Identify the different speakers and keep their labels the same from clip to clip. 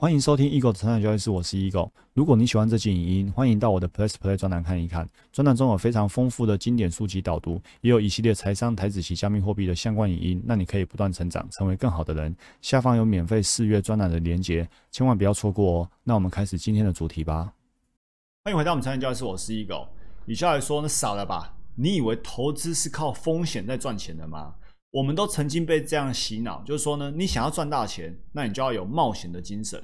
Speaker 1: 欢迎收听 Eagle 的成长交易室，我是 Eagle。如果你喜欢这期影音，欢迎到我的 Plus Play 专栏看一看。专栏中有非常丰富的经典书籍导读，也有一系列财商、台子及加密货币的相关影音，让你可以不断成长，成为更好的人。下方有免费试阅专栏的连结，千万不要错过哦。那我们开始今天的主题吧。欢迎回到我们成长交易室，我是 Eagle。你下来说，那傻了吧？你以为投资是靠风险在赚钱的吗？我们都曾经被这样洗脑，就是说呢，你想要赚大钱，那你就要有冒险的精神。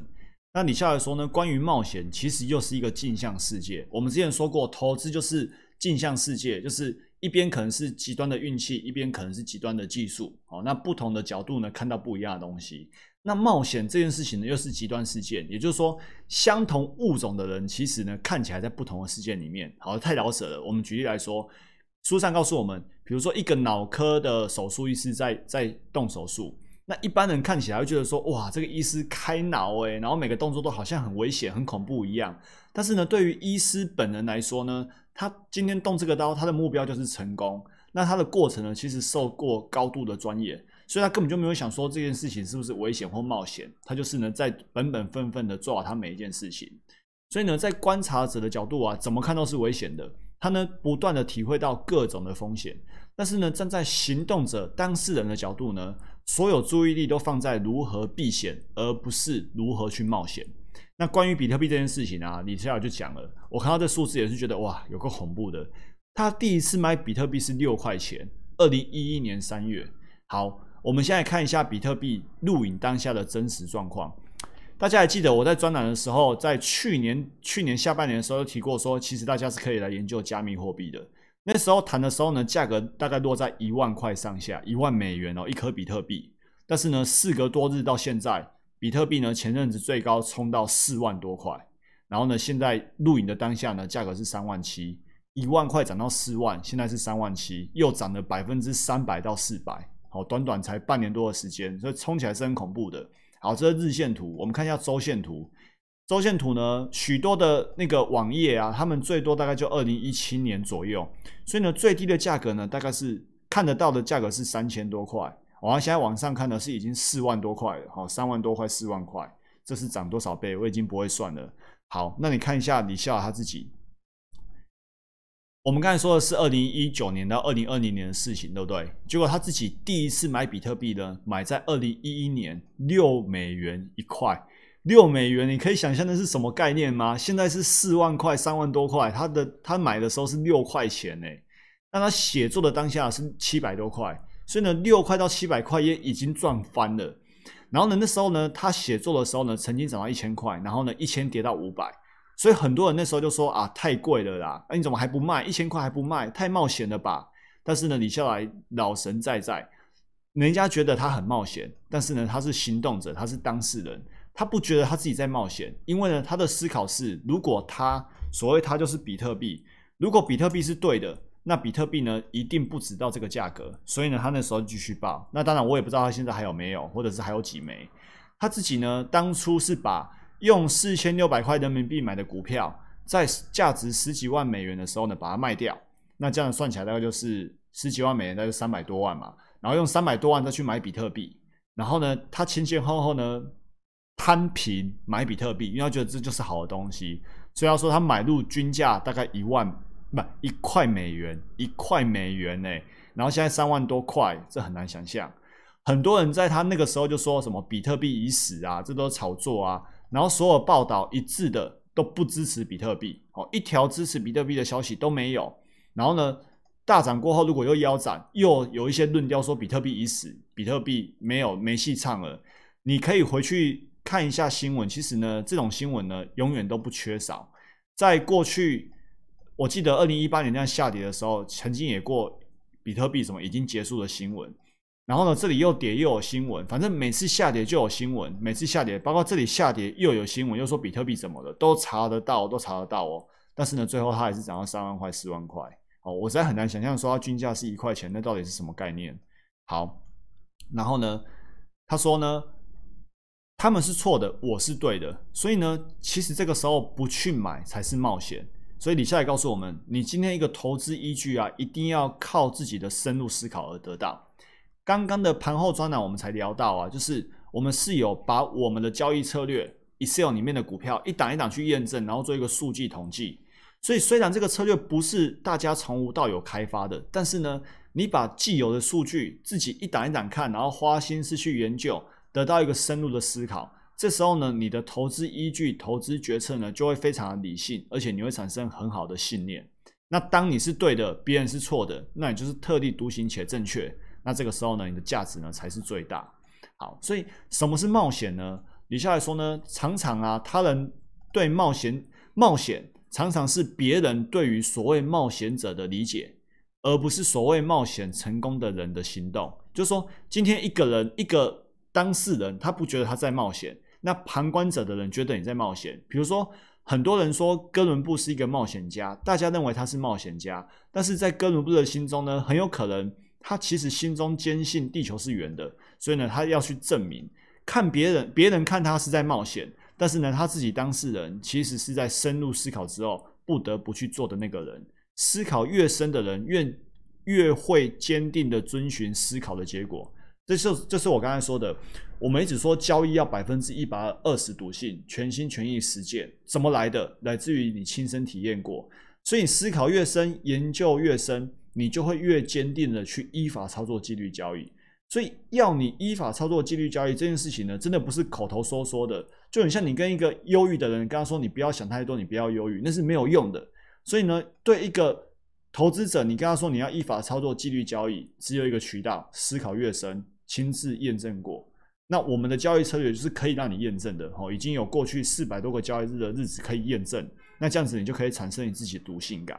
Speaker 1: 那你下来说呢，关于冒险，其实又是一个镜像世界。我们之前说过，投资就是镜像世界，就是一边可能是极端的运气，一边可能是极端的技术。好，那不同的角度呢，看到不一样的东西。那冒险这件事情呢，又是极端事件，也就是说，相同物种的人，其实呢，看起来在不同的事件里面。好，太老舍了。我们举例来说。书上告诉我们，比如说一个脑科的手术医师在在动手术，那一般人看起来会觉得说，哇，这个医师开脑诶，然后每个动作都好像很危险、很恐怖一样。但是呢，对于医师本人来说呢，他今天动这个刀，他的目标就是成功。那他的过程呢，其实受过高度的专业，所以他根本就没有想说这件事情是不是危险或冒险，他就是呢在本本分分的做好他每一件事情。所以呢，在观察者的角度啊，怎么看都是危险的。他呢，不断的体会到各种的风险，但是呢，站在行动者当事人的角度呢，所有注意力都放在如何避险，而不是如何去冒险。那关于比特币这件事情啊，李小就讲了，我看到这数字也是觉得哇，有个恐怖的。他第一次买比特币是六块钱，二零一一年三月。好，我们现在看一下比特币录影当下的真实状况。大家还记得我在专栏的时候，在去年去年下半年的时候有提过，说其实大家是可以来研究加密货币的。那时候谈的时候呢，价格大概落在一万块上下，一万美元哦，一颗比特币。但是呢，事隔多日到现在，比特币呢前阵子最高冲到四万多块，然后呢，现在录影的当下呢，价格是三万七，一万块涨到四万，现在是三万七，又涨了百分之三百到四百，好，短短才半年多的时间，所以冲起来是很恐怖的。好，这是日线图，我们看一下周线图。周线图呢，许多的那个网页啊，他们最多大概就二零一七年左右，所以呢，最低的价格呢，大概是看得到的价格是三千多块。我现在网上看的是已经四万多块了，好，三万多块，四万块，这是涨多少倍？我已经不会算了。好，那你看一下李笑他自己。我们刚才说的是二零一九年到二零二零年的事情，对不对？结果他自己第一次买比特币呢，买在二零一一年六美元一块，六美元，你可以想象的是什么概念吗？现在是四万块，三万多块，他的他买的时候是六块钱呢，那他写作的当下是七百多块，所以呢，六块到七百块也已经赚翻了。然后呢，那时候呢，他写作的时候呢，曾经涨到一千块，然后呢，一千跌到五百。所以很多人那时候就说啊，太贵了啦！哎，你怎么还不卖？一千块还不卖，太冒险了吧？但是呢，李笑来老神在在，人家觉得他很冒险，但是呢，他是行动者，他是当事人，他不觉得他自己在冒险，因为呢，他的思考是，如果他所谓他就是比特币，如果比特币是对的，那比特币呢一定不止到这个价格，所以呢，他那时候继续报。那当然，我也不知道他现在还有没有，或者是还有几枚。他自己呢，当初是把。用四千六百块人民币买的股票，在价值十几万美元的时候呢，把它卖掉。那这样算起来大概就是十几万美元，大概三百多万嘛。然后用三百多万再去买比特币，然后呢，他前前后后呢摊平买比特币，因为他觉得这就是好的东西。所以要说他买入均价大概一万不一块美元，一块美元呢。然后现在三万多块，这很难想象。很多人在他那个时候就说什么比特币已死啊，这都是炒作啊。然后所有报道一致的都不支持比特币，哦，一条支持比特币的消息都没有。然后呢，大涨过后如果又腰斩，又有一些论调说比特币已死，比特币没有没戏唱了。你可以回去看一下新闻，其实呢，这种新闻呢永远都不缺少。在过去，我记得二零一八年那样下跌的时候，曾经也过比特币什么已经结束的新闻。然后呢，这里又跌又有新闻，反正每次下跌就有新闻，每次下跌，包括这里下跌又有新闻，又说比特币怎么了，都查得到，都查得到哦。但是呢，最后它还是涨到三万块、四万块。哦，我实在很难想象说它均价是一块钱，那到底是什么概念？好，然后呢，他说呢，他们是错的，我是对的，所以呢，其实这个时候不去买才是冒险。所以李下来告诉我们，你今天一个投资依据啊，一定要靠自己的深入思考而得到。刚刚的盘后专栏我们才聊到啊，就是我们是有把我们的交易策略 Excel 里面的股票一档一档去验证，然后做一个数据统计。所以虽然这个策略不是大家从无到有开发的，但是呢，你把既有的数据自己一档一档看，然后花心思去研究，得到一个深入的思考。这时候呢，你的投资依据、投资决策呢，就会非常的理性，而且你会产生很好的信念。那当你是对的，别人是错的，那你就是特立独行且正确。那这个时候呢，你的价值呢才是最大。好，所以什么是冒险呢？李下来说呢，常常啊，他人对冒险冒险常常是别人对于所谓冒险者的理解，而不是所谓冒险成功的人的行动。就是说，今天一个人一个当事人，他不觉得他在冒险。那旁观者的人觉得你在冒险，比如说很多人说哥伦布是一个冒险家，大家认为他是冒险家，但是在哥伦布的心中呢，很有可能他其实心中坚信地球是圆的，所以呢，他要去证明，看别人，别人看他是在冒险，但是呢，他自己当事人其实是在深入思考之后不得不去做的那个人。思考越深的人，越越会坚定的遵循思考的结果。这是这是我刚才说的，我们一直说交易要百分之一百二十笃信，全心全意实践，怎么来的？来自于你亲身体验过。所以思考越深，研究越深，你就会越坚定的去依法操作纪律交易。所以要你依法操作纪律交易这件事情呢，真的不是口头说说的，就很像你跟一个忧郁的人跟他说你不要想太多，你不要忧郁，那是没有用的。所以呢，对一个投资者，你跟他说你要依法操作纪律交易，只有一个渠道：思考越深。亲自验证过，那我们的交易策略就是可以让你验证的哦，已经有过去四百多个交易日的日子可以验证，那这样子你就可以产生你自己的独性感。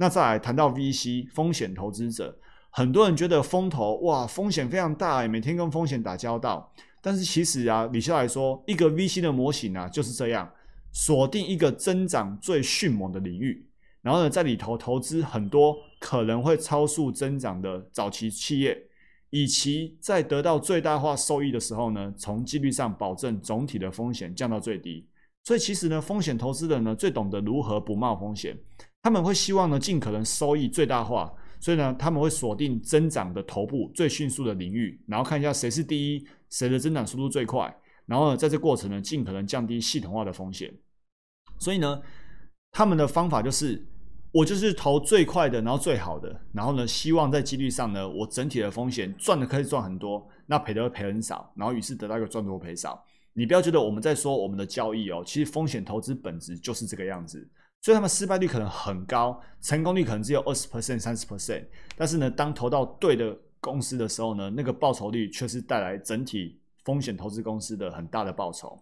Speaker 1: 那再来谈到 VC 风险投资者，很多人觉得风投哇风险非常大每天跟风险打交道，但是其实啊，李笑来说，一个 VC 的模型啊就是这样，锁定一个增长最迅猛的领域，然后呢在里头投资很多可能会超速增长的早期企业。以其在得到最大化收益的时候呢，从几率上保证总体的风险降到最低。所以其实呢，风险投资人呢最懂得如何不冒风险。他们会希望呢尽可能收益最大化，所以呢他们会锁定增长的头部最迅速的领域，然后看一下谁是第一，谁的增长速度最快，然后呢在这过程呢尽可能降低系统化的风险。所以呢，他们的方法就是。我就是投最快的，然后最好的，然后呢，希望在几率上呢，我整体的风险赚的可以赚很多，那赔的会赔很少，然后于是得到一个赚多赔少。你不要觉得我们在说我们的交易哦，其实风险投资本质就是这个样子，所以他们失败率可能很高，成功率可能只有二十 percent、三十 percent，但是呢，当投到对的公司的时候呢，那个报酬率却是带来整体风险投资公司的很大的报酬。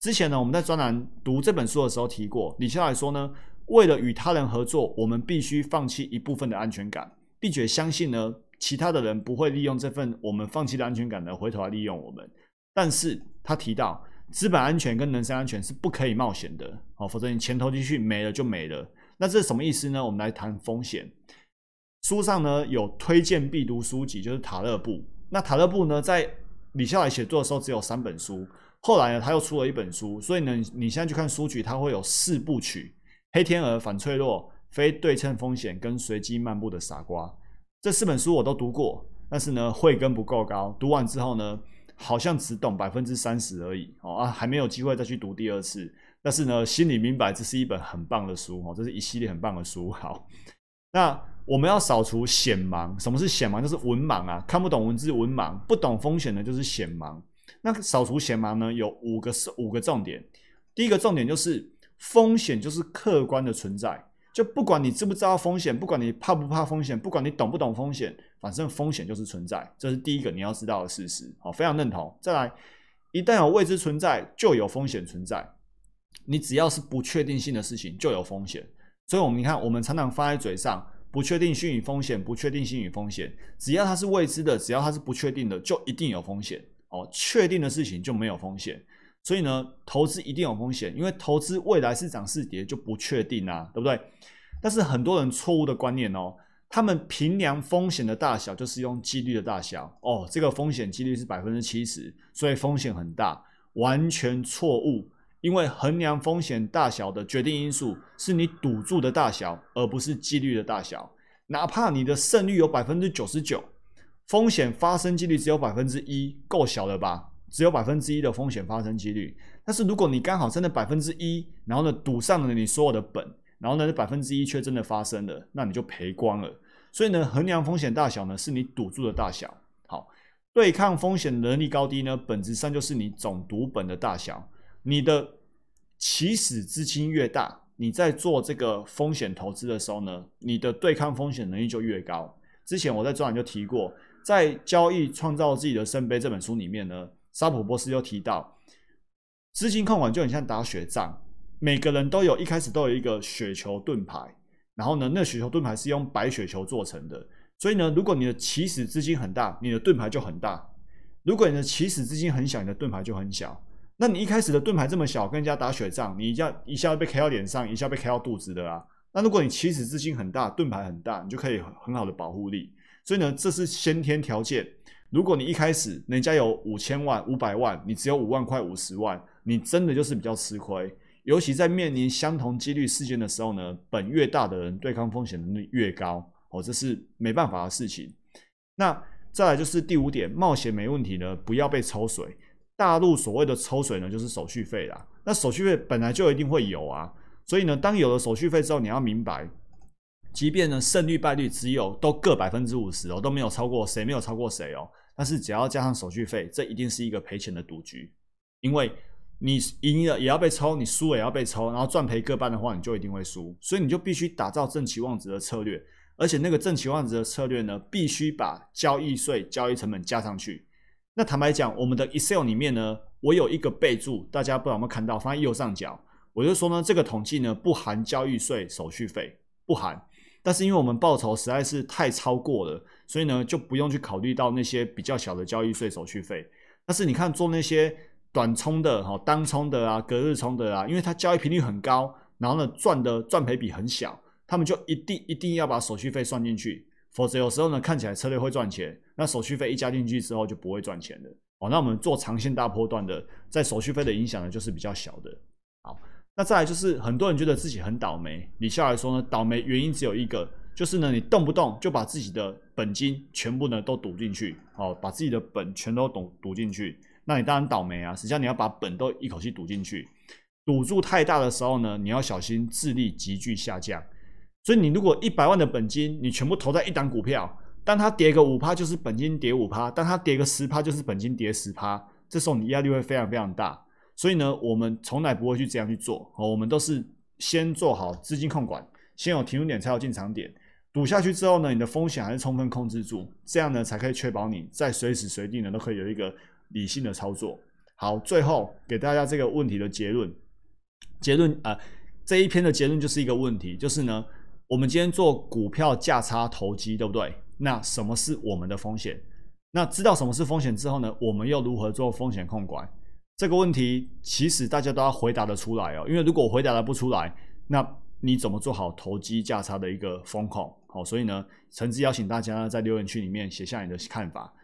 Speaker 1: 之前呢，我们在专栏读这本书的时候提过，李笑来说呢。为了与他人合作，我们必须放弃一部分的安全感，并且相信呢，其他的人不会利用这份我们放弃的安全感呢，回头来利用我们。但是他提到，资本安全跟人身安全是不可以冒险的，哦，否则你钱投进去没了就没了。那这是什么意思呢？我们来谈风险。书上呢有推荐必读书籍，就是塔勒布。那塔勒布呢，在李笑来写作的时候只有三本书，后来呢他又出了一本书，所以呢，你现在去看书局，它会有四部曲。黑天鹅、反脆弱、非对称风险跟随机漫步的傻瓜，这四本书我都读过，但是呢，慧根不够高。读完之后呢，好像只懂百分之三十而已哦啊，还没有机会再去读第二次。但是呢，心里明白这是一本很棒的书哦，这是一系列很棒的书。好，那我们要扫除显盲。什么是显盲？就是文盲啊，看不懂文字，文盲；不懂风险的，就是显盲。那扫除显盲呢，有五个是五个重点。第一个重点就是。风险就是客观的存在，就不管你知不知道风险，不管你怕不怕风险，不管你懂不懂风险，反正风险就是存在，这是第一个你要知道的事实。好，非常认同。再来，一旦有未知存在，就有风险存在。你只要是不确定性的事情，就有风险。所以，我们你看，我们常常放在嘴上，不确定性与风险，不确定性与风险，只要它是未知的，只要它是不确定的，就一定有风险。哦，确定的事情就没有风险。所以呢，投资一定有风险，因为投资未来是涨是跌就不确定啊，对不对？但是很多人错误的观念哦，他们评量风险的大小就是用几率的大小哦，这个风险几率是百分之七十，所以风险很大，完全错误。因为衡量风险大小的决定因素是你赌注的大小，而不是几率的大小。哪怕你的胜率有百分之九十九，风险发生几率只有百分之一，够小了吧？只有百分之一的风险发生几率。但是如果你刚好真的百分之一，然后呢赌上了你所有的本，然后呢这百分之一却真的发生了，那你就赔光了。所以呢，衡量风险大小呢，是你赌注的大小。好，对抗风险能力高低呢，本质上就是你总赌本的大小。你的起始资金越大，你在做这个风险投资的时候呢，你的对抗风险能力就越高。之前我在专栏就提过，在《交易创造自己的圣杯》这本书里面呢，沙普波斯又提到，资金控管就很像打雪仗，每个人都有一开始都有一个雪球盾牌，然后呢，那雪球盾牌是用白雪球做成的，所以呢，如果你的起始资金很大，你的盾牌就很大；如果你的起始资金很小，你的盾牌就很小。那你一开始的盾牌这么小，跟人家打雪仗，你一下一下被开到脸上，一下被开到肚子的啊。那如果你起始资金很大，盾牌很大，你就可以很好的保护力。所以呢，这是先天条件。如果你一开始人家有五千万、五百万，你只有五万块、五十万，你真的就是比较吃亏。尤其在面临相同几率事件的时候呢，本越大的人对抗风险能力越高哦，这是没办法的事情。那再来就是第五点，冒险没问题呢，不要被抽水。大陆所谓的抽水呢，就是手续费啦。那手续费本来就一定会有啊。所以呢，当有了手续费之后，你要明白，即便呢胜率败率只有都各百分之五十哦，都没有超过谁，没有超过谁哦。但是只要加上手续费，这一定是一个赔钱的赌局，因为你赢了也要被抽，你输了也要被抽，然后赚赔各半的话，你就一定会输。所以你就必须打造正期望值的策略，而且那个正期望值的策略呢，必须把交易税、交易成本加上去。那坦白讲，我们的 Excel 里面呢，我有一个备注，大家不知道有没有看到，放在右上角。我就说呢，这个统计呢不含交易税、手续费，不含。但是因为我们报酬实在是太超过了，所以呢就不用去考虑到那些比较小的交易税、手续费。但是你看做那些短冲的、哈单冲的啊、隔日冲的啊，因为它交易频率很高，然后呢赚的赚赔比很小，他们就一定一定要把手续费算进去，否则有时候呢看起来策略会赚钱，那手续费一加进去之后就不会赚钱了。哦，那我们做长线大波段的，在手续费的影响呢就是比较小的。好。那再来就是很多人觉得自己很倒霉，李笑来说呢，倒霉原因只有一个，就是呢你动不动就把自己的本金全部呢都赌进去，哦，把自己的本全都赌赌进去，那你当然倒霉啊。实际上你要把本都一口气赌进去，赌注太大的时候呢，你要小心智力急剧下降。所以你如果一百万的本金，你全部投在一档股票，当它跌个五趴就是本金跌五趴，当它跌个十趴就是本金跌十趴，这时候你压力会非常非常大。所以呢，我们从来不会去这样去做。我们都是先做好资金控管，先有停损点才有进场点。赌下去之后呢，你的风险还是充分控制住，这样呢才可以确保你在随时随地呢都可以有一个理性的操作。好，最后给大家这个问题的结论，结论啊，这一篇的结论就是一个问题，就是呢，我们今天做股票价差投机，对不对？那什么是我们的风险？那知道什么是风险之后呢，我们又如何做风险控管？这个问题其实大家都要回答得出来哦，因为如果回答的不出来，那你怎么做好投机价差的一个风控？好，所以呢，诚挚邀请大家在留言区里面写下你的看法，